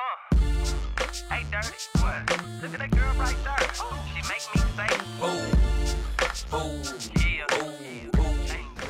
Oh. Hey, dirty. What? Look at that girl right there. Oh, she make me say, ooh, ooh, ooh.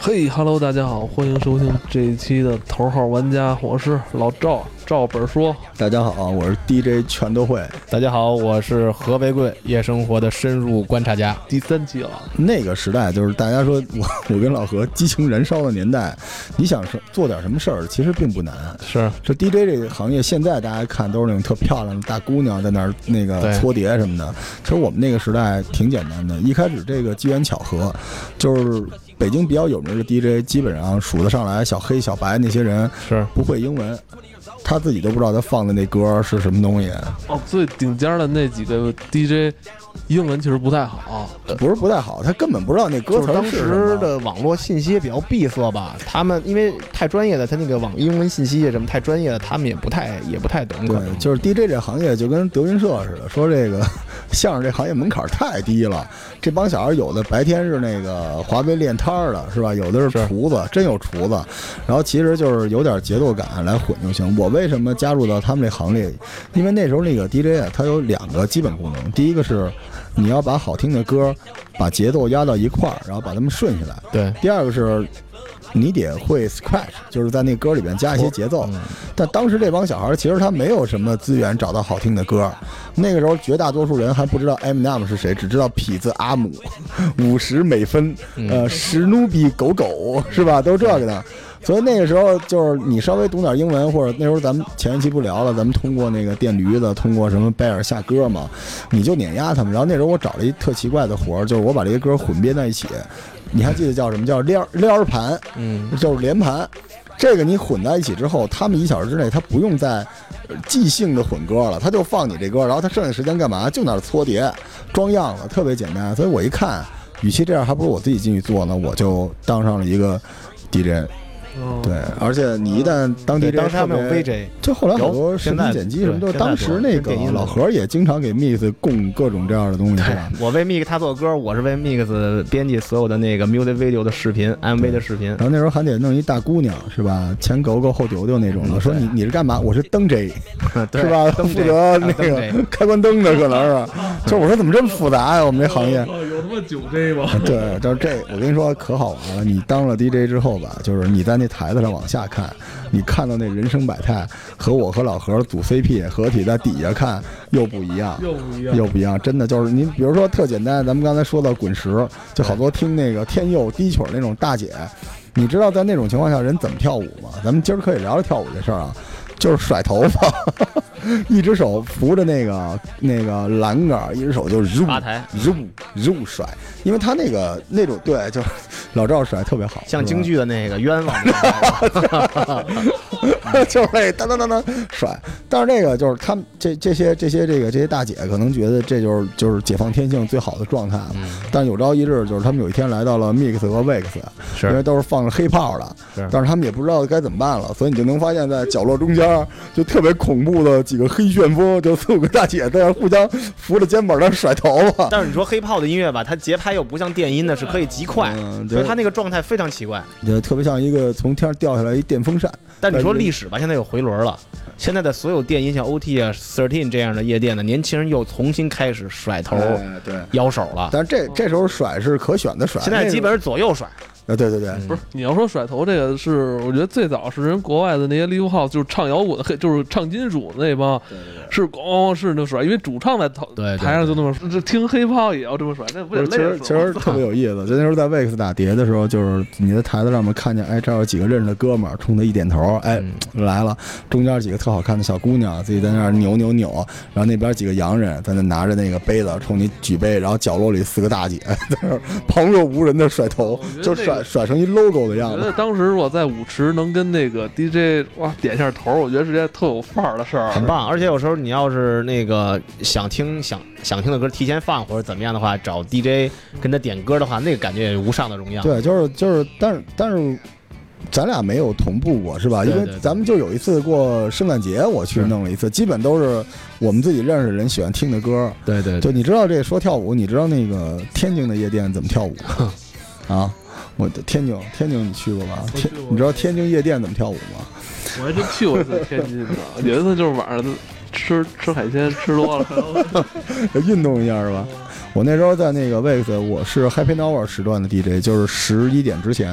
嘿哈喽，大家好，欢迎收听这一期的头号玩家，我是老赵，赵本说。大家好，我是 DJ 全都会。大家好，我是何为贵，夜生活的深入观察家。第三期了，那个时代就是大家说 我我跟老何激情燃烧的年代，你想说做点什么事儿，其实并不难。是，这 DJ 这个行业，现在大家看都是那种特漂亮的大姑娘在那儿那个搓碟什么的。其实我们那个时代挺简单的，一开始这个机缘巧合，就是北京比较有名的 DJ，基本上数得上来小黑、小白那些人是不会英文，他自己都不知道他放的那歌是什么东西。哦，最顶尖的那几个 DJ，英文其实不太好，不是不太好，他根本不知道那歌词就是当时的网络信息比较闭塞吧，他们因为太专业的，他那个网英文信息啊什么太专业的，他们也不太也不太懂。可对，能就是 DJ 这行业就跟德云社似的，说这个 相声这行业门槛太低了。这帮小孩有的白天是那个华为练摊儿的，是吧？有的是是厨子，真有厨子。然后其实就是有点节奏感来混就行。我为什么加入到他们这行列？因为那时候那个 DJ 啊，它有两个基本功能，第一个是你要把好听的歌把节奏压到一块儿，然后把它们顺下来。对，第二个是，你得会 scratch，就是在那歌里边加一些节奏。嗯但当时这帮小孩其实他没有什么资源找到好听的歌，那个时候绝大多数人还不知道 Eminem 是谁，只知道痞子阿姆、五十美分、呃史努比狗狗是吧？都是这个的。所以那个时候就是你稍微懂点英文，或者那时候咱们前一期不聊了，咱们通过那个电驴子，通过什么贝尔下歌嘛，你就碾压他们。然后那时候我找了一特奇怪的活儿，就是我把这些歌混编在一起，你还记得叫什么叫撩撩盘？嗯，就是连盘。这个你混在一起之后，他们一小时之内他不用再呃即兴的混歌了，他就放你这歌，然后他剩下时间干嘛？就那儿搓碟、装样子，特别简单。所以我一看，与其这样，还不如我自己进去做呢，我就当上了一个 DJ。哦对，而且你一旦当对 DJ，当时还没有特别 VJ，就后来好多视频剪辑什么都，对现在当时那个老何也经常给 Mix 供各种这样的东西，是吧？我为 Mix 他做歌，我是为 Mix 编辑所有的那个 music video 的视频、MV 的视频然。后那时候还得弄一大姑娘，是吧？前狗狗后丢丢那种的，嗯说你你是干嘛？我是灯 J。是吧？负责那个开关灯的可能是，就是我说怎么这么复杂呀？我们这行业。哦，有他妈九 J 吗？对，就是这，我跟你说可好玩了。你当了 DJ 之后吧，就是你在那台子上往下看，你看到那人生百态，和我和老何组 CP 合体在底下看又不一样。又不一样，又不一样，真的就是您，比如说特简单，咱们刚才说到滚石，就好多听那个天佑低曲儿那种大姐，你知道在那种情况下人怎么跳舞吗？咱们今儿可以聊聊跳舞这事儿啊，就是甩头发，一只手扶着那个那个栏杆，一只手就入吧台。入入甩，因为他那个那种对，就是老赵甩特别好，像京剧的那个冤枉，就是那当当当当甩，但是这个就是他们这这些这些这个这些大姐可能觉得这就是就是解放天性最好的状态了。嗯。但有朝一日，就是他们有一天来到了 Mix 和 Vex，因为都是放着黑炮的，是。但是他们也不知道该怎么办了，所以你就能发现，在角落中间就特别恐怖的几个黑旋风，就四五个大姐在那互相扶着肩膀那甩头发。但是你说黑炮的音乐吧，它节拍又不像电音的，是可以极快，嗯，所以对它那个状态非常奇怪。就特别像一个从天上掉下来一电风扇。但你说历史吧，现在有回轮了，现在的所有电音像 OT 啊、Thirteen 这样的夜店的年轻人又重新开始甩头、哎对，摇手了。但是这这时候甩是可选的甩，现在基本是左右甩，啊，对对对，嗯不是，你要说甩头这个是，我觉得最早是人国外的那些 live house，就是唱摇滚、黑，就是唱金属的那帮，是咣是那甩，因为主唱在头对对台上就那么甩，这听黑炮也要这么甩，那不不是，其实其实特别有意思。就那时候在 Wex 打碟的时候，就是你在台子上面看见，哎，这儿有几个认识的哥们儿，冲他一点头，哎，来了。中间几个特好看的小姑娘，自己在那儿扭扭扭，然后那边几个洋人在那拿着那个杯子冲你举杯，然后角落里四个大姐在那儿旁若无人的甩头就那个甩甩成一 logo 的样子我觉得。当时如果在舞池能跟那个 DJ 哇点一下头，我觉得是件特有范儿的事儿，很。棒。而且有时候你要是那个想听想想听的歌提前放或者怎么样的话，找 DJ 跟他点歌的话，那个感觉也是无上的荣耀。对，就是就是，但是但是。咱俩没有同步过是吧？因为咱们就有一次过圣诞节，我去弄了一次，基本都是我们自己认识的人喜欢听的歌。对对就你知道这说跳舞，你知道那个天津的夜店怎么跳舞吗？啊，我的天津天津你去过吧？天你知道天津夜店怎么跳舞吗？我还真去过一次天津呢，有一次就是晚上吃吃海鲜吃多了，运动一下是吧？我那时候在那个 Vex，我是 Happy Hour 时段的 DJ，就是十一点之前。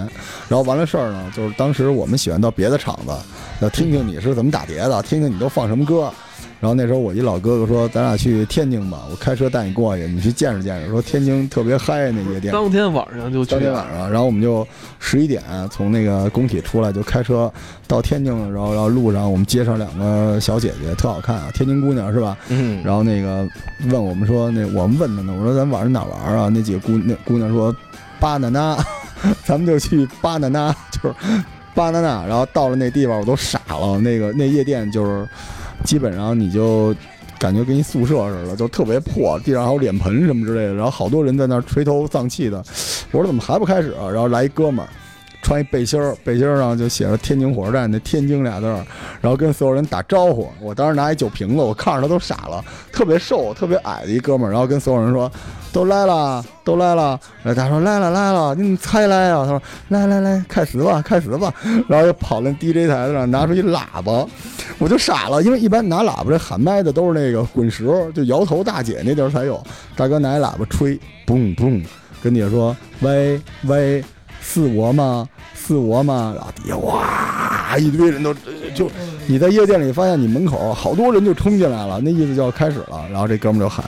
然后完了事儿呢，就是当时我们喜欢到别的场子，要听听你是怎么打碟的，听听你都放什么歌。然后那时候我一老哥哥说：“咱俩去天津吧，我开车带你过去，你去见识见识。”说天津特别嗨那夜店。当天晚上就去，当天晚上，然后我们就十一点从那个工体出来，就开车到天津，然后然后路上我们接上两个小姐姐，特好看啊，天津姑娘是吧？嗯，然后那个问我们说，那我们问她呢，我说咱晚上哪玩啊？那几个姑那姑娘说巴拿那，咱们就去巴拿那，就是巴拿那。然后到了那地方，我都傻了。那个那夜店就是基本上你就感觉跟一宿舍似的，就特别破，地上还有脸盆什么之类的，然后好多人在那垂头丧气的。我说怎么还不开始啊？然后来一哥们儿。穿一背心儿，背心儿上就写着“天津火车站”那“天津”俩字儿，然后跟所有人打招呼。我当时拿一酒瓶子，我看着他都傻了，特别瘦、特别矮的一哥们儿，然后跟所有人说：“都来了，都来了。”然后他说：“来了，来了，你们才来啊？”他说：“来来来，开始吧，开始吧。”然后就跑那 DJ 台子上拿出一喇叭，我就傻了，因为一般拿喇叭这喊麦的都是那个滚石，就摇头大姐那地儿才有。大哥拿一喇叭吹，嘣嘣，跟底下说：“喂喂。”是我吗？是我嘛？然后底下哇，一堆人都就你在夜店里发现你门口好多人就冲进来了，那意思就要开始了。然后这哥们就喊：“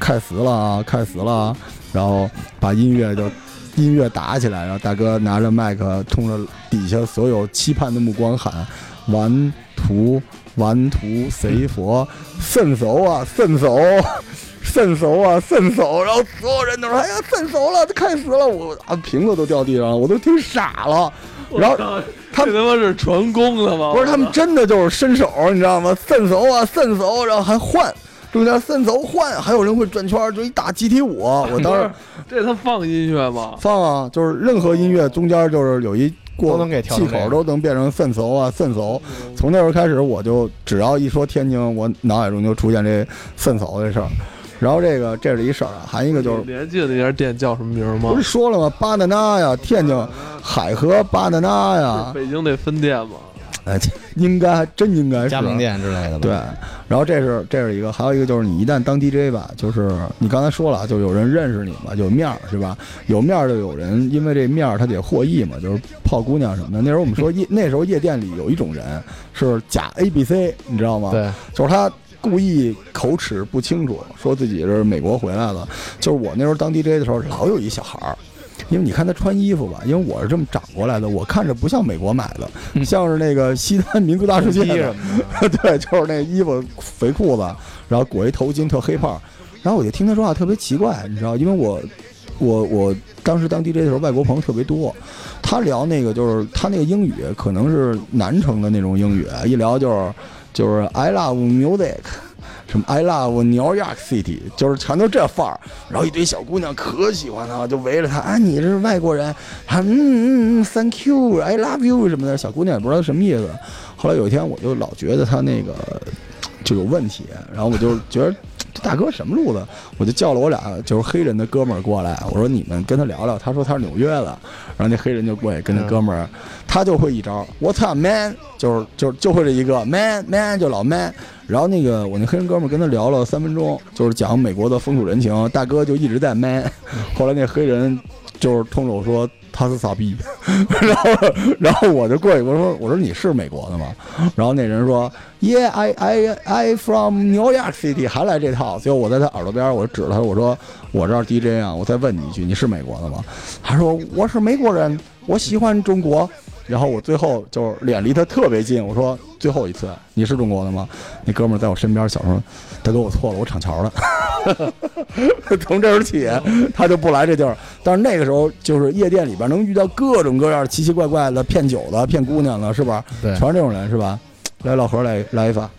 开始了，开始了！”然后把音乐就音乐打起来，然后大哥拿着麦克冲着底下所有期盼的目光喊：“完图，完图，谁佛？圣手啊，圣手！”伸手啊，伸手！然后所有人都说：“哎呀，伸手了，开始了！”我啊，瓶子都掉地上了，我都听傻了。然后他们他妈是传功的吗？不是，他们真的就是伸手，你知道吗？伸手啊，伸手，然后还换，中间伸手换，还有人会转圈，就一大集体舞。我当时这他放音乐吗？放啊，就是任何音乐中间就是有一过都能给气口都能变成伸手啊，伸手。从那时候开始，我就只要一说天津，我脑海中就出现这伸手这事儿。然后这个这是一事儿啊，还一个就是你还记得那家店叫什么名儿吗不是？说了吗？巴拿那呀，天津海河巴拿那呀，北京那分店吗？哎，应该还真应该是加盟。店之类的吧。对，然后这是这是一个，还有一个就是你一旦当 DJ 吧，就是你刚才说了，就有人认识你嘛，有面儿是吧？有面儿就有人，因为这面儿他得获益嘛，就是泡姑娘什么的。那时候我们说夜，那时候夜店里有一种人是假 A B C，你知道吗？对，就是他故意口齿不清楚，说自己是美国回来的。就是我那时候当 DJ 的时候，老有一小孩儿。因为你看他穿衣服吧，因为我是这么长过来的，我看着不像美国买的，像是那个西单民族大世界什，对，就是那衣服肥裤子，然后裹一头巾，特黑胖。然后我就听他说话特别奇怪，你知道，因为我我我当时当 DJ 的时候，外国朋友特别多，他聊那个就是他那个英语可能是南城的那种英语，一聊就是就是 I love music。什么 I love New York City，就是全都这范儿，然后一堆小姑娘可喜欢他，就围着他，啊，你是外国人，啊，嗯嗯嗯，Thank you，I love you 什么的，小姑娘也不知道什么意思。后来有一天，我就老觉得他那个就有问题，然后我就觉得大哥什么路子，我就叫了我俩就是黑人的哥们儿过来，我说你们跟他聊聊，他说他是纽约的，然后那黑人就过去跟那哥们儿，他就会一招，What's up man，就是就是就会这一个 man man 就老 man，然后那个我那黑人哥们儿跟他聊了三分钟，就是讲美国的风土人情，大哥就一直在 man，后来那黑人就是冲着我说他是傻逼，然后然后我就过去我说我说你是美国的吗？然后那人说 Yeah I I I from New York City，还来这套，结果我在他耳朵边我指着他我说我这儿 DJ 啊，我再问你一句，你是美国的吗？他说我是美国人，我喜欢中国。然后我最后就是脸离他特别近，我说最后一次，你是中国的吗？那哥们在我身边小声说：“大哥，我错了，我厂桥了。”从这儿起，他就不来这地儿。但是那个时候，就是夜店里边能遇到各种各样奇奇怪怪的骗酒的、骗姑娘的，是吧？对全是这种人，是吧？来，老何来来一发。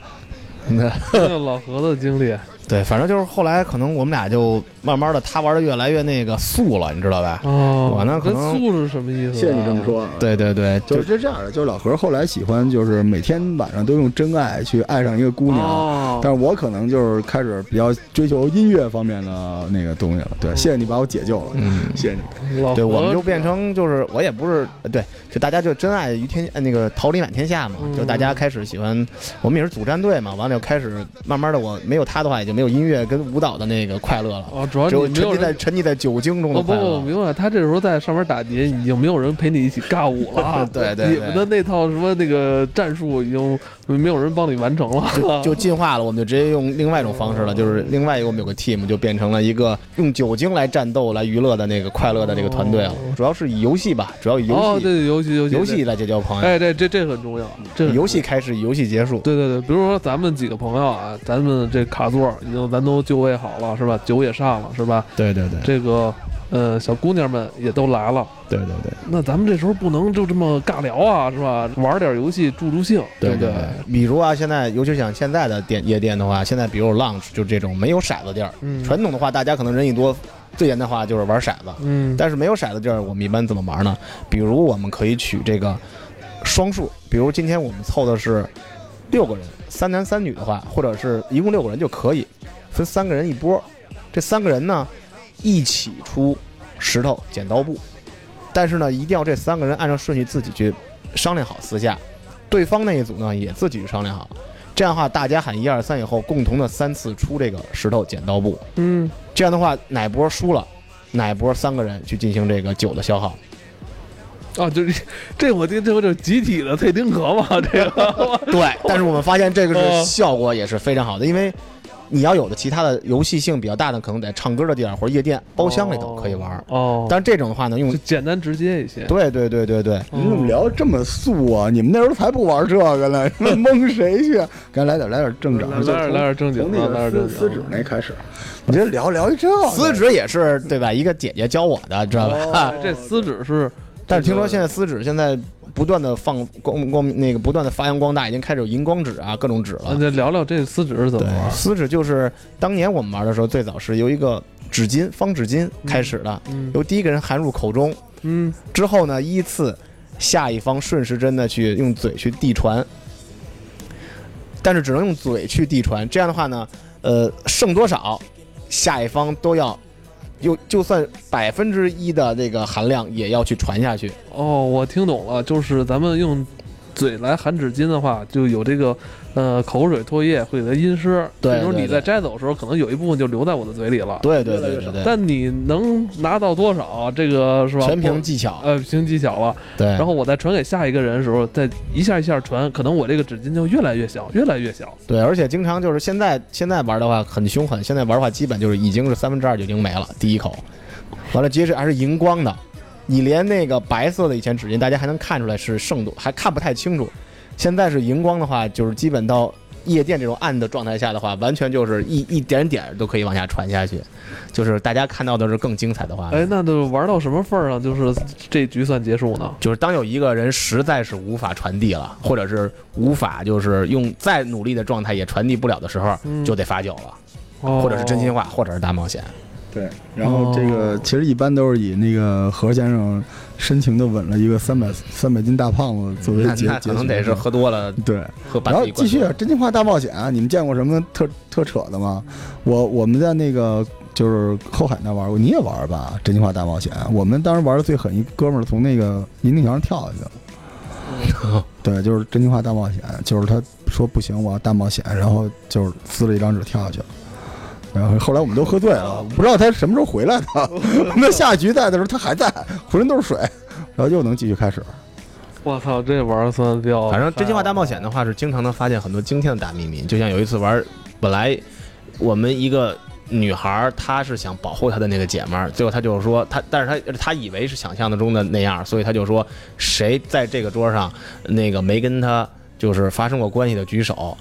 这个老何的经历对，反正就是后来可能我们俩就慢慢的，他玩的越来越那个素了，你知道吧？哦，我呢可能素是什么意思？谢谢你这么。说。对对对，就就是是这样的，就是老何后来喜欢，就是每天晚上都用真爱去爱上一个姑娘，哦，但是我可能就是开始比较追求音乐方面的那个东西了。对，谢谢你把我解救了，嗯，谢谢你。对，我们就变成就是我也不是呃对，就大家就真爱于天呃那个桃李满天下嘛，嗯就大家开始喜欢，我们也是组战队嘛，完了就开始慢慢的我没有他的话也就没有音乐跟舞蹈的那个快乐了，哦，主要只有沉。浸在沉浸在酒精中哦不不，我的快乐。明白，他这时候在上面打碟，已经没有人陪你一起尬舞了 对对你们的那套什么那个战术已经没有人帮你完成了。就进化了，我们就直接用另外一种方式了，就是另外一个我们有个 team 就变成了一个用酒精来战斗、来娱乐的那个快乐的这个团队了。主要是以游戏吧，主要以游戏、哦，对，游戏游戏游戏来结交朋友，哎，对这这很重要，这游戏开始，游戏结束。对对对，比如说咱们几个朋友啊，咱们这卡座已经咱都就位好了，是吧？酒也上了，是吧？对对对这个呃小姑娘们也都来了，对对对。那咱们这时候不能就这么尬聊啊，是吧？玩点游戏助助兴，不对？对对，比如啊，现在尤其像现在的店夜店的话，现在比如 lunch 就这种没有骰子地儿，嗯传统的话大家可能人一多，最简单的话就是玩骰子，嗯，但是没有骰子地儿，我们一般怎么玩呢？比如我们可以取这个双数，比如今天我们凑的是六个人，三男三女的话，或者是一共六个人就可以分三个人一波，这三个人呢一起出石头剪刀布，但是呢一定要这三个人按照顺序自己去商量好私下，对方那一组呢也自己去商量好。这样的话，大家喊一二三以后，共同的三次出这个石头剪刀布，嗯，这样的话，哪波输了，哪波三个人去进行这个酒的消耗。啊，就是这我这这不就是集体的退丁壳吗？这个 对，但是我们发现这个哦是效果也是非常好的，因为你要有的其他的游戏性比较大的，可能在唱歌的地儿或者夜店包厢里头可以玩。哦，但是这种的话呢，用简单直接一些。对对对对对，你怎么聊这么素啊？你们那时候才不玩这个呢，蒙谁去？该 来点来点正经的，来点来点正经的从那来点正经撕撕纸那开始，你这聊聊一这撕纸也是对吧？一个姐姐教我的，知道吧？哎这撕纸是，但是听说现在撕纸现在不断的放光光那个不断的发扬光大，已经开始有荧光纸啊各种纸了那。就聊聊这撕纸是怎么，玩。撕纸就是当年我们玩的时候，最早是由一个纸巾方纸巾开始的，嗯由第一个人含入口中，嗯，之后呢，依次下一方顺时针的去用嘴去递传，但是只能用嘴去递传。这样的话呢，呃，剩多少，下一方都要，就就算百分之一的这个含量也要去传下去。哦，我听懂了，就是咱们用嘴来含纸巾的话，就有这个呃口水唾液会给它阴湿，对对对这时候你在摘走的时候，可能有一部分就留在我的嘴里了。对对对对对，但你能拿到多少，这个是吧？全凭技巧。呃凭技巧了。对，然后我再传给下一个人的时候，再一下一下传，可能我这个纸巾就越来越小，越来越小。对，而且经常就是现在现在玩的话很凶狠，现在玩的话基本就是已经是三分之二就已经没了，第一口，完了接着还是荧光的，你连那个白色的以前纸巾大家还能看出来是剩度，还看不太清楚，现在是荧光的话，就是基本到夜店这种暗的状态下的话，完全就是一一点点都可以往下传下去，就是大家看到的是更精彩的画面。哎，那都玩到什么份儿上，就是这局算结束呢？就是当有一个人实在是无法传递了，或者是无法就是用再努力的状态也传递不了的时候，嗯就得罚酒了。哦或者是真心话，或者是大冒险。对，然后这个其实一般都是以那个何先生深情的吻了一个三百三百斤大胖子作为那结那可能得是喝多了，对。然后继续啊，真心话大冒险啊，你们见过什么特特扯的吗？我我们在那个就是后海那玩过，你也玩吧？真心话大冒险，我们当时玩的最狠，一哥们儿从那个银锭桥上跳下去了。对，就是真心话大冒险，就是他说不行，我要大冒险，然后就是撕了一张纸跳下去了。然后后来我们都喝醉了，不知道他什么时候回来的。我们下局在的时候他还在，浑身都是水，然后又能继续开始。我操，这玩儿算比较。反正真心话大冒险的话，是经常能发现很多惊天的大秘密。就像有一次玩，本来我们一个女孩，她是想保护她的那个姐们儿，最后她就是说她，但是她她以为是想象的中的那样，所以她就说谁在这个桌上那个没跟她就是发生过关系的举手。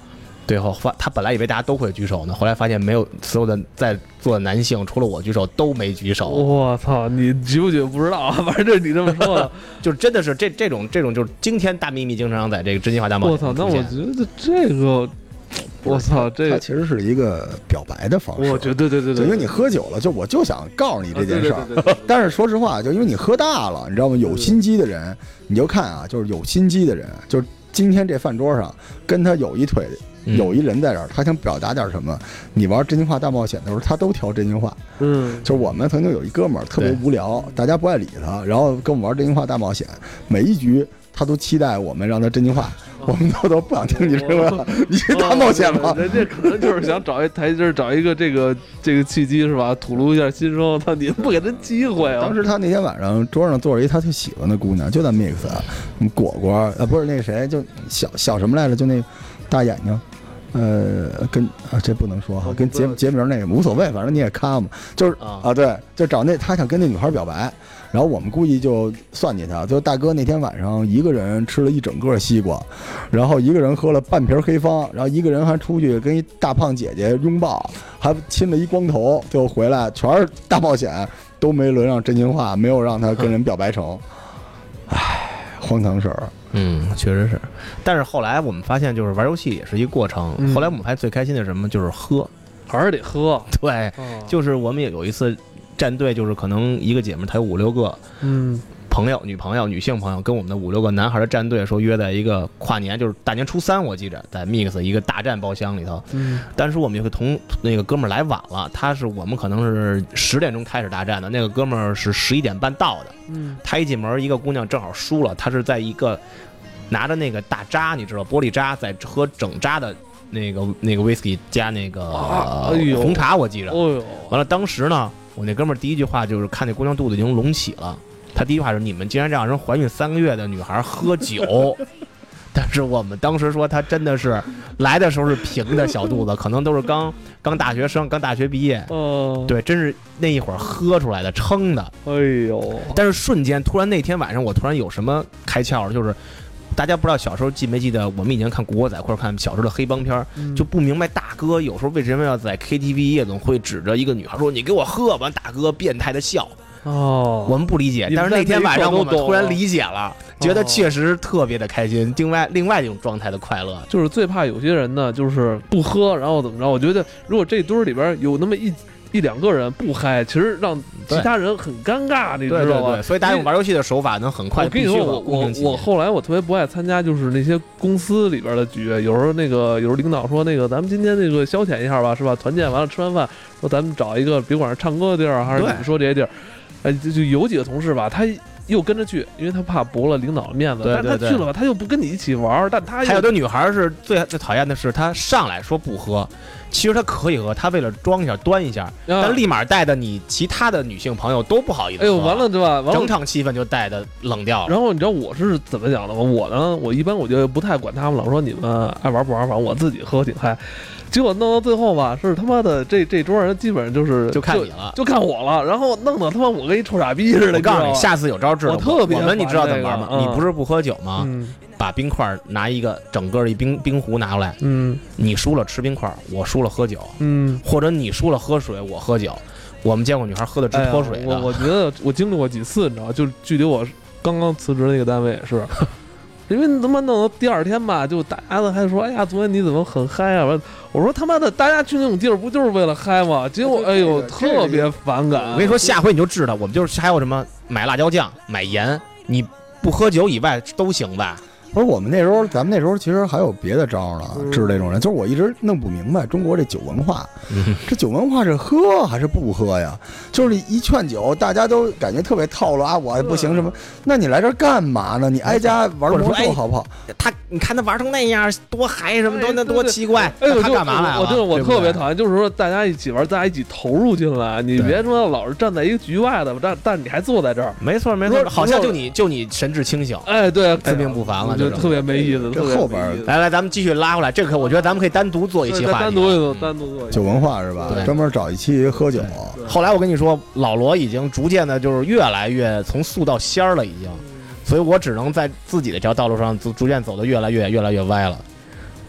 最后发，他本来以为大家都会举手呢，后来发现没有，所有的在座的男性除了我举手都没举手。我操，你举不举不知道，反正这是你这么说的。就是真的是这这种这种就是惊天大秘密，经常在这个真心话大冒险我操，那。我觉得这个，我操，它这其实是一个表白的方式。我觉得对对对对，就因为你喝酒了，就我就想告诉你这件事儿。啊对对对对对但是说实话，就因为你喝大了，你知道吗？有心机的人，你就看啊，就是有心机的人，就是今天这饭桌上跟他有一腿。嗯有一人在这儿，他想表达点什么。你玩真心话大冒险的时候，他都挑真心话。嗯，就是我们曾经有一哥们儿特别无聊，大家不爱理他，然后跟我们玩真心话大冒险，每一局他都期待我们让他真心话，我们都都不想听你这个，你是大冒险吧哦？人家可能就是想找一台阶儿，找一个这个这个契机是吧？吐露一下心声。他你们不给他机会啊？当时他那天晚上桌上坐着一他最喜欢的姑娘，就在 Mix，嗯果果啊，不是那个谁，就小小什么来着，就那大眼睛。呃，跟啊，这不能说哈，跟节节名那个无所谓，反正你也看嘛，就是啊。啊，对，就找那他想跟那女孩表白，然后我们故意就算计他，就大哥那天晚上一个人吃了一整个西瓜，然后一个人喝了半瓶黑方，然后一个人还出去跟一大胖姐姐拥抱，还亲了一光头，最后回来全是大冒险，都没轮上真心话，没有让他跟人表白成，唉，荒唐事儿。嗯，确实是。但是后来我们发现，就是玩游戏也是一个过程。嗯后来我们还最开心的是什么？就是喝。还是得喝。对，哦就是我们也有一次战队，就是可能一个姐们儿她有五六个嗯朋友、女朋友、女性朋友，跟我们的五六个男孩的战队说约在一个跨年，就是大年初三，我记着在 Mix 一个大战包厢里头。嗯但是我们有个同那个哥们儿来晚了，他是我们可能是十点钟开始大战的，那个哥们儿是十一点半到的。嗯他一进门，一个姑娘正好输了，他是在一个拿着那个大渣，你知道玻璃渣，在喝整渣的那个那个 whisky 加那个、啊哎红茶，我记着。哦呦，完了，当时呢，我那哥们儿第一句话就是看那姑娘肚子已经隆起了，他第一句话是：“你们竟然让人怀孕三个月的女孩喝酒。”但是我们当时说，她真的是来的时候是平的小肚子，可能都是刚刚大学生，刚大学毕业。哦，对，真是那一会儿喝出来的，撑的。哎呦，但是瞬间，突然那天晚上，我突然有什么开窍了，就是大家不知道小时候记没记得，我们以前看《古惑仔》或者看小时候的黑帮片，嗯就不明白大哥有时候为什么要在 KTV 夜总会指着一个女孩说：“你给我喝。”完，大哥变态的笑，哦，我们不理解。但是那天晚上我们突然理解了，觉得确实特别的开心，另外另外一种状态的快乐。就是最怕有些人呢，就是不喝，然后怎么着？我觉得如果这堆儿里边有那么一一两个人不嗨，其实让其他人很尴尬，你知道吧？所以大家用玩游戏的手法能很快我跟你说，我我我后来我特别不爱参加，就是那些公司里边的局。有时候那个有时候领导说那个咱们今天那个消遣一下吧，是吧？团建完了吃完饭，说咱们找一个别管是唱歌的地儿，还是你说这些地儿，哎，就就有几个同事吧，他又跟着去，因为他怕驳了领导的面子。对但是他对对去了吧，他又不跟你一起玩儿，但他还有的女孩是最最讨厌的是，她上来说不喝，其实他可以喝，他为了装一下、端一下，啊但立马带的你其他的女性朋友都不好意思喝。哎呦完了，对吧？完了整场气氛就带的冷掉了。然后你知道我是怎么讲的吗？我呢，我一般我就不太管他们了，我说你们爱玩不玩，反正我自己喝挺嗨。结果弄到最后吧，是他妈的这这桌人基本上就是就看你了。就看我了，然后弄得他妈我跟一臭傻逼似的。我告诉你，下次有招治了。我特别我们你知道怎么玩吗？你不是不喝酒吗？嗯把冰块拿一个整个一冰冰壶拿过来，嗯你输了吃冰块，我输了喝酒，嗯，或者你输了喝水，我喝酒。我们见过女孩喝的直哎呀脱水的。我我觉得我经历过几次，你知道，就距离我刚刚辞职那个单位也是。因为他妈弄到第二天吧，就大家都还说，哎呀，昨天你怎么很嗨啊？完我说他妈的，大家去那种地儿不就是为了嗨吗？结果哎呦，特别反感。我跟你说，下回你就知道，我们就是还有什么买辣椒酱、买盐，你不喝酒以外都行吧？不是我们那时候，咱们那时候其实还有别的招儿呢，嗯治这种人。就是我一直弄不明白中国这酒文化，这酒文化是喝还是不喝呀？就是一劝酒，大家都感觉特别套路啊，我不行什么？那你来这儿干嘛呢？你挨家玩魔兽好不好？他，你看他玩成那样，多嗨什么，多那多奇怪。哎呦，他干嘛来了？我真的我特别讨厌，就是说大家一起玩，大家一起投入进来，你别说老是站在一个局外的，但但你还坐在这儿，没错没错，好像就你就你神志清醒。哎，对，自命不凡了这种我觉得特别没意思。这后边来来，咱们继续拉回来，这个我觉得咱们可以单独做一期话题。单独一做，单独做一酒文化是吧对？专门找一期喝酒，后来我跟你说，老罗已经逐渐的，就是越来越从素到仙儿了，已经，所以我只能在自己的这条道路上逐逐渐走的越来越越来越歪了。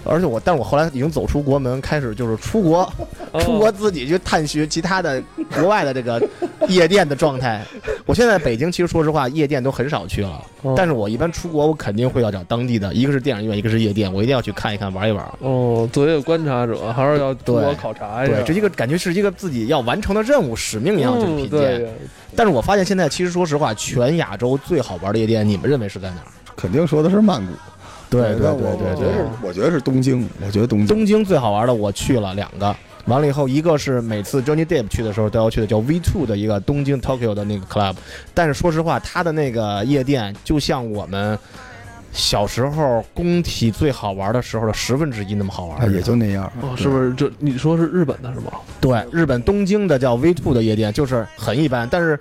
而且我，但是我后来已经走出国门，开始就是出国，哦出国自己去探寻其他的国外的这个夜店的状态。我现在北京，其实说实话，夜店都很少去了。哦但是我一般出国，我肯定会要找当地的，一个是电影院，一个是夜店，我一定要去看一看、玩一玩。哦，作为一个观察者，还是要多考察一下。对，这一个感觉是一个自己要完成的任务、使命一样去嗯品鉴。对，但是我发现现在，其实说实话，全亚洲最好玩的夜店，你们认为是在哪儿？肯定说的是曼谷。对对对对对我我觉得是，我觉得是东京，我觉得东京东京最好玩的我去了两个，完了以后一个是每次 Johnny Depp 去的时候都要去的，叫 V Two 的一个东京 Tokyo 的那个 club，但是说实话，他的那个夜店就像我们。小时候工体最好玩的时候的十分之一那么好玩啊，也就那样。哦，是不是？这你说是日本的是吗？对，日本东京的叫 V Two 的夜店，就是很一般，但是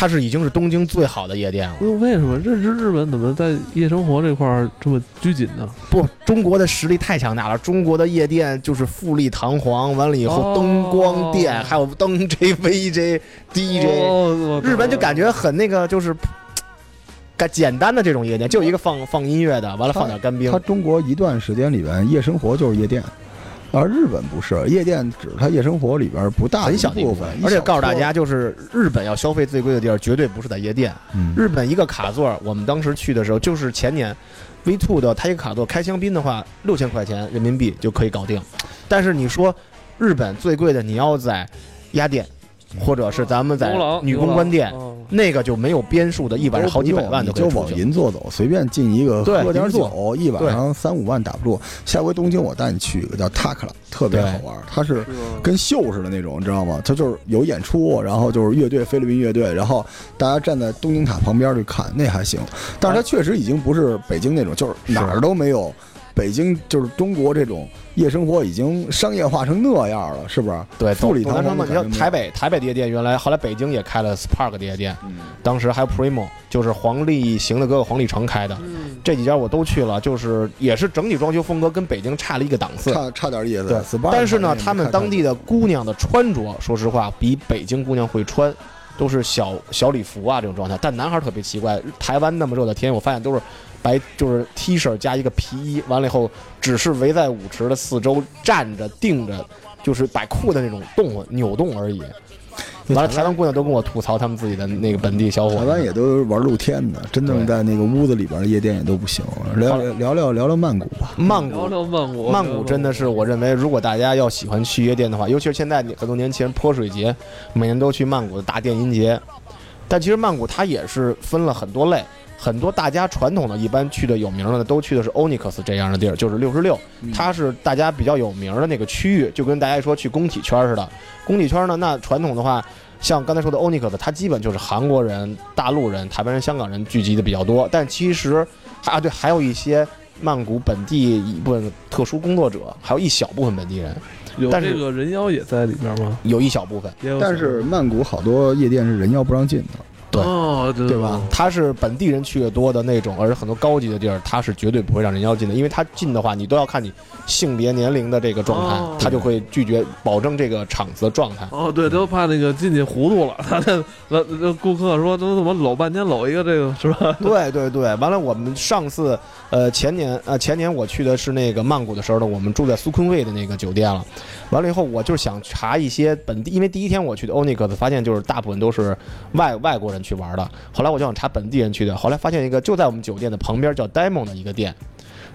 它是已经是东京最好的夜店了。为为什么这日日本怎么在夜生活这块儿这么拘谨呢？不，中国的实力太强大了，中国的夜店就是富丽堂皇，完了以后哦灯光电，还有灯 J、VJ、DJ，、哦日本就感觉很那个，就是。干简单的这种夜店，就一个放放音乐的，完了放点干冰它。中国一段时间里边，夜生活就是夜店，而日本不是，夜店只是它夜生活里边不大的很小的一一部分。而且告诉大家，，就是日本要消费最贵的地儿，绝对不是在夜店。嗯，日本一个卡座，我们当时去的时候，就是前年 V two 的，它一个卡座开香槟的话，六千块钱人民币就可以搞定。但是你说日本最贵的，你要在鸭店，或者是咱们在女公关店，哦那个就没有边数的，一晚上好几百万你就往。银座走，随便进一个喝点酒，一晚上三五万打不住。下回东京我带你去一个叫 Takla，特别好玩，它是跟秀似的那种，你知道吗？它就是有演出，然后就是乐队菲律宾乐队，然后大家站在东京塔旁边去看，那还行。但是它确实已经不是北京那种，就是哪儿都没有。北京就是中国这种夜生活已经商业化成那样了，是不是？对，富丽堂总的，你像台北台北这些店，原来后来北京也开了 Spark 这些店，嗯，当时还有 Primo，就是黄立行的哥哥黄立成开的，嗯这几家我都去了，就是也是整体装修风格跟北京差了一个档次。差差点意思。对 Spark 但是呢，他们当地的姑娘的穿着，说实话，比北京姑娘会穿，都是小小礼服啊这种状态。但男孩特别奇怪，台湾那么热的天，我发现都是白，就是 T 恤加一个皮衣，完了以后只是围在舞池的四周站着定着，就是摆酷的那种动扭动而已。完了，台湾姑娘都跟我吐槽他们自己的那个本地小伙子。台湾也都玩露天的，真正在那个屋子里边的夜店也都不行。聊聊聊聊曼谷吧，曼谷聊曼谷，曼谷真的是我认为，如果大家要喜欢去夜店的话，尤其是现在很多年轻人泼水节，每年都去曼谷的大电音节。但其实曼谷它也是分了很多类，很多大家传统的一般去的有名的都去的是 Onyx 这样的地儿，就是六十六，它是大家比较有名的那个区域，就跟大家说去工体圈似的。工体圈呢，那传统的话，像刚才说的 Onyx，它基本就是韩国人、大陆人、台湾人、香港人聚集的比较多，但其实啊对，还有一些。曼谷本地一部分特殊工作者，还有一小部分本地人，有但是这个人妖也在里边吗？有一小部分，但是曼谷好多夜店是人妖不让进的，对哦，对对吧？他是本地人去的多的那种，而很多高级的地儿，他是绝对不会让人妖进的，因为他进的话，你都要看你性别、年龄的这个状态，哦他就会拒绝保证这个场子的状态。哦，对，都怕那个进去糊涂了。他那那那顾客说，都怎么搂半天搂一个这个是吧？对对对，完了，我们上次呃前年呃前年我去的是那个曼谷的时候呢，我们住在苏坤卫的那个酒店了。完了以后，我就是想查一些本地，因为第一天我去的欧尼克斯发现就是大部分都是外外国人去玩的。后来我就想查本地人去的，后来发现一个就在我们酒店的旁边叫 Diamond 的一个店。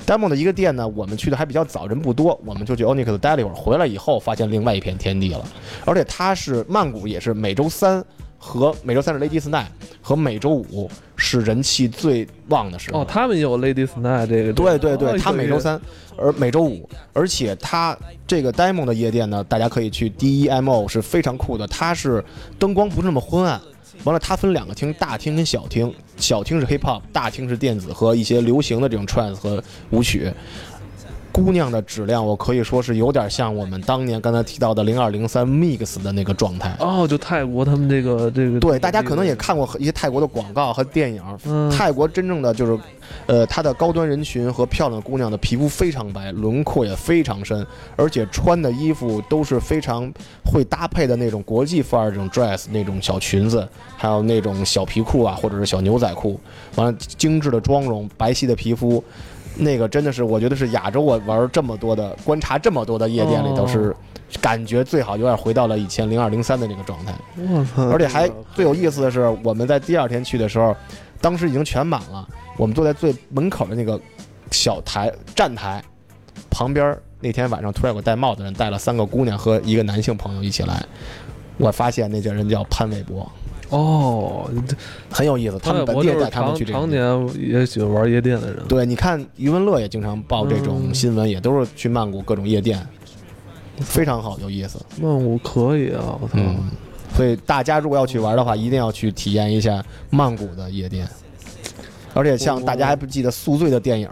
Diamond 的一个店呢，我们去的还比较早，人不多，我们就去 Onyx 待了一会儿，回来以后发现另外一片天地了。而且它是曼谷，也是每周三和每周三是 Ladies Night 和每周五是人气最旺的时候。哦，他们也有 Ladies Night 这个。对对对，他每周。三，而每周五，而且它这个 Diamond 的夜店呢，大家可以去 DEMO 是非常酷的，它是灯光不是那么昏暗。完了，它分两个厅，大厅跟小厅，小厅是 hip hop，大厅是电子和一些流行的这种 trance 和舞曲。姑娘的质量，我可以说是有点像我们当年刚才提到的零二零三 mix 的那个状态。哦，就泰国他们这个这个。对，大家可能也看过一些泰国的广告和电影。嗯泰国真正的就是，呃，它的高端人群和漂亮姑娘的皮肤非常白，轮廓也非常深，而且穿的衣服都是非常会搭配的那种国际范儿这种 dress 那种小裙子，还有那种小皮裤啊，或者是小牛仔裤，完了精致的妆容，白皙的皮肤。那个真的是，我觉得是亚洲我玩这么多的、观察这么多的夜店里头是，感觉最好，有点回到了以前零二零三的那个状态。我操！而且还最有意思的是，我们在第二天去的时候，当时已经全满了。我们坐在最门口的那个小台站台旁边，那天晚上突然有个戴帽子的人带了三个姑娘和一个男性朋友一起来。我发现那个人叫潘玮柏，哦，这很有意思。他们本地人带他们去这个常。年也喜欢玩夜店的人。对，你看余文乐也经常报这种嗯新闻，也都是去曼谷各种夜店，非常好，有意思。曼谷可以啊，我操！嗯，所以大家如果要去玩的话，一定要去体验一下曼谷的夜店。而且像大家还不记得《宿醉》的电影，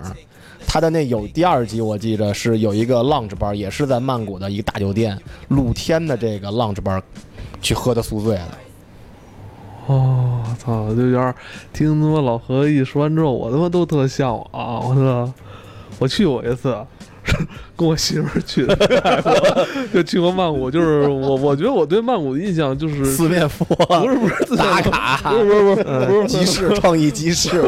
他的那有第二集，我记着是有一个 lounge 班，也是在曼谷的一个大酒店露天的这个 lounge 班去喝的宿醉的。哦，操！就有点听他妈老何一说完之后，我他妈都特向往啊！我操！我去过一次，跟我媳妇儿去的，就去过曼谷。就是我，我觉得我对曼谷的印象就是四面佛不是不是自打卡，不是不是不是集市创意集市，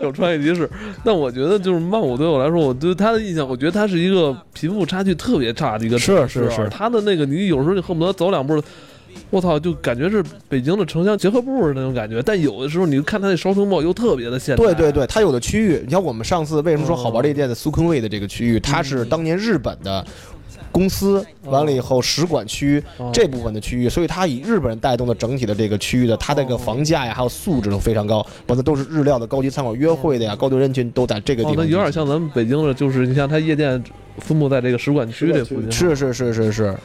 有创意集市，但我觉得就是曼谷对我来说，我对他的印象，我觉得他是一个贫富差距特别差的一个城市啊是是他的那个你有时候你恨不得走两步，我操，就感觉是北京的城乡结合部那种感觉。但有的时候你看它那 shopping mall 又特别的现代，对对对，它有的区域，你像我们上次为什么说好玩这一店的苏坤卫的这个区域，它是当年日本的公司完了以后使馆区哦这部分的区域，所以它以日本人带动的整体的这个区域的，它这个房价呀还有素质都非常高，完了都是日料的高级餐馆，约会的呀高端人群都在这个地哦，方。那有点像咱们北京的，就是你像它夜店分布在这个使馆区这附近，是是是是是，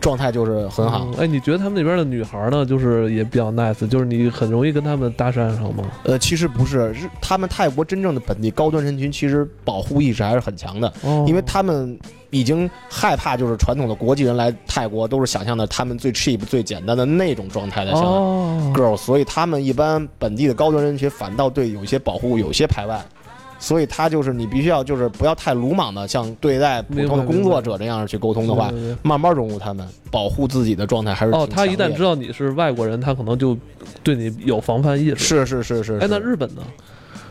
状态就是很好。嗯哎，你觉得他们那边的女孩呢，就是也比较 nice，就是你很容易跟他们搭讪上吗？呃，其实不是，日他们泰国真正的本地高端人群其实保护意识还是很强的。哦，因为他们已经害怕，就是传统的国际人来泰国都是想象的他们最 cheap、最简单的那种状态的，girl，所以他们一般本地的高端人群反倒对有一些保护、有一些排外。所以他就是你必须要就是不要太鲁莽的，像对待普通的工作者这样去沟通的话慢慢融入他们，保护自己的状态还是哦，他一旦知道你是外国人，他可能就对你有防范意识。，是是是是，哎，那日本呢？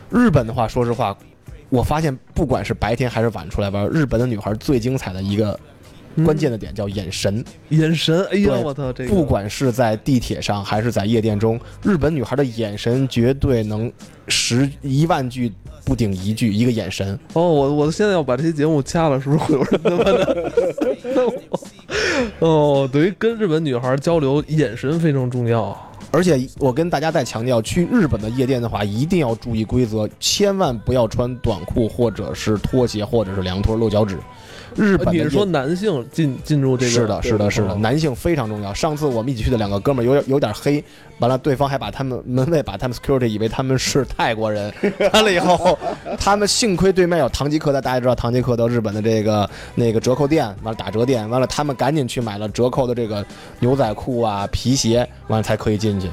日本的话，说实话，我发现不管是白天还是晚出来玩，日本的女孩最精彩的一个关键的点叫眼神。眼神，哎呀，我操，这个不管是在地铁上还是在夜店中，日本女孩的眼神绝对能十一万句不顶一句，一个眼神。哦，我我现在要把这些节目掐了，是不是会有人他妈的？哦，等于跟日本女孩交流，眼神非常重要。而且我跟大家再强调，去日本的夜店的话，一定要注意规则，千万不要穿短裤或者是拖鞋或者是凉拖露脚趾。日本你是说男性进进入这个？是的，是的，是的，哦男性非常重要。上次我们一起去的两个哥们儿有点有点黑，完了对方还把他们门卫把他们 security 以为他们是泰国人，完了以后，他们幸亏对面有唐吉诃德，大家知道唐吉诃德日本的这个那个折扣店，完了打折店，完了他们赶紧去买了折扣的这个牛仔裤啊、皮鞋，完了才可以进去。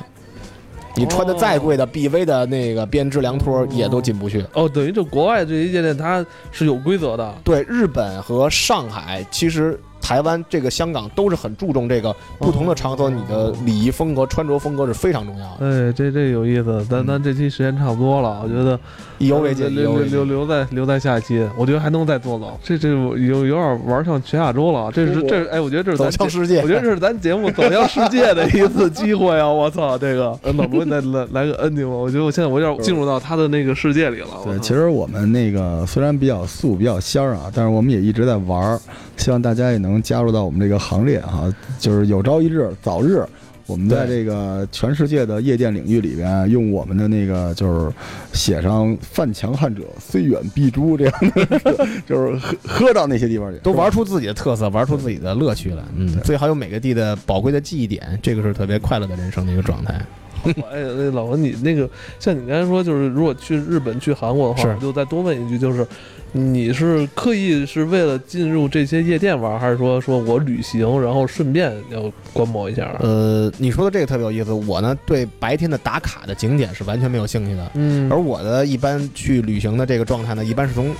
你穿的再贵的 BV 的那个编织凉拖也都进不去。哦，等于就国外这些夜店它是有规则的。对，日本和上海，其实台湾、这个香港都是很注重这个不同的场所，你的礼仪风格、穿着风格是非常重要的。哎，这这有意思，咱嗯咱这期时间差不多了，我觉得意犹未尽，留留留。留在留在下一期，我觉得还能再做做。这这有有点玩上全亚洲了，这是这哎，我觉得这是走向世界我觉得这是咱节目走向世界的一次机会啊！我操，这个呃老罗，你再来来个 ending 吧。我觉得我现在我有点进入到他的那个世界里了。对，其实我们那个虽然比较素、比较仙儿啊，但是我们也一直在玩儿，希望大家也能加入到我们这个行列啊。就是有朝一日，早日，我们在这个全世界的夜店领域里边，用我们的那个就是写上“犯强汉者虽远必诛”这样的，就是喝喝到那些地方去，都玩出自己的特色，玩出自己的乐趣来。嗯，最好有每个地的宝贵的记忆点，这个是特别快乐的人生的一个状态。哎，那老文，你那个像你刚才说，就是如果去日本、去韩国的话，我就再多问一句，就是你是刻意是为了进入这些夜店玩，还是说说我旅行，然后顺便要观摩一下？呃，你说的这个特别有意思。我呢，对白天的打卡的景点是完全没有兴趣的。嗯而我的一般去旅行的这个状态呢，一般是从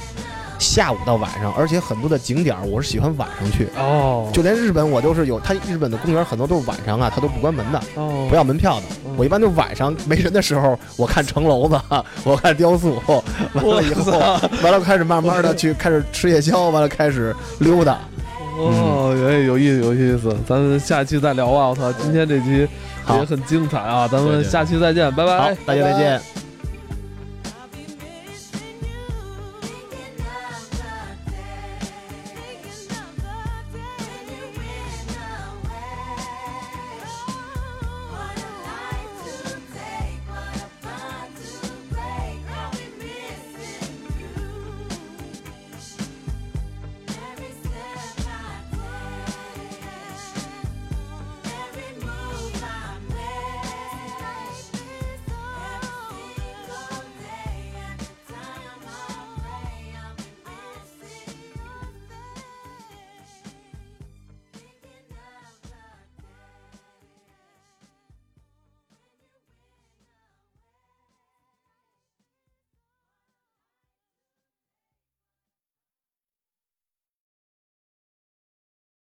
下午到晚上，而且很多的景点儿我是喜欢晚上去。哦，就连日本我都是有，它日本的公园很多都是晚上啊，它都不关门的，哦不要门票的。嗯我一般就晚上没人的时候，我看城楼子，我看雕塑，完了以后，完了开始慢慢的去开始吃夜宵，完了开始溜达。哦，哎，有意思，有意思，咱们下期再聊啊！我操，今天这期也很精彩啊，咱们下期再见，拜拜。好，大家再见。